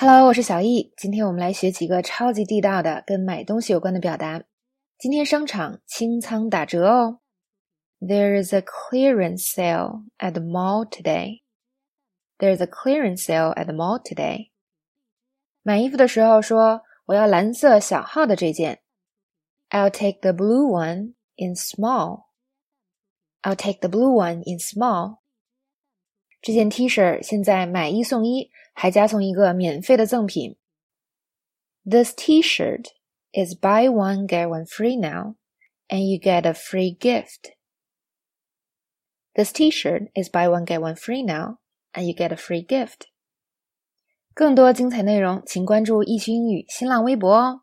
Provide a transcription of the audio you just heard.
Hello，我是小易。今天我们来学几个超级地道的跟买东西有关的表达。今天商场清仓打折哦。There is a clearance sale at the mall today. There is a clearance sale at the mall today. 买衣服的时候说我要蓝色小号的这件。I'll take the blue one in small. I'll take the blue one in small. 这件 T 恤现在买一送一，还加送一个免费的赠品。This T-shirt is buy one get one free now, and you get a free gift. This T-shirt is buy one get one free now, and you get a free gift. 更多精彩内容，请关注易趣英语新浪微博哦。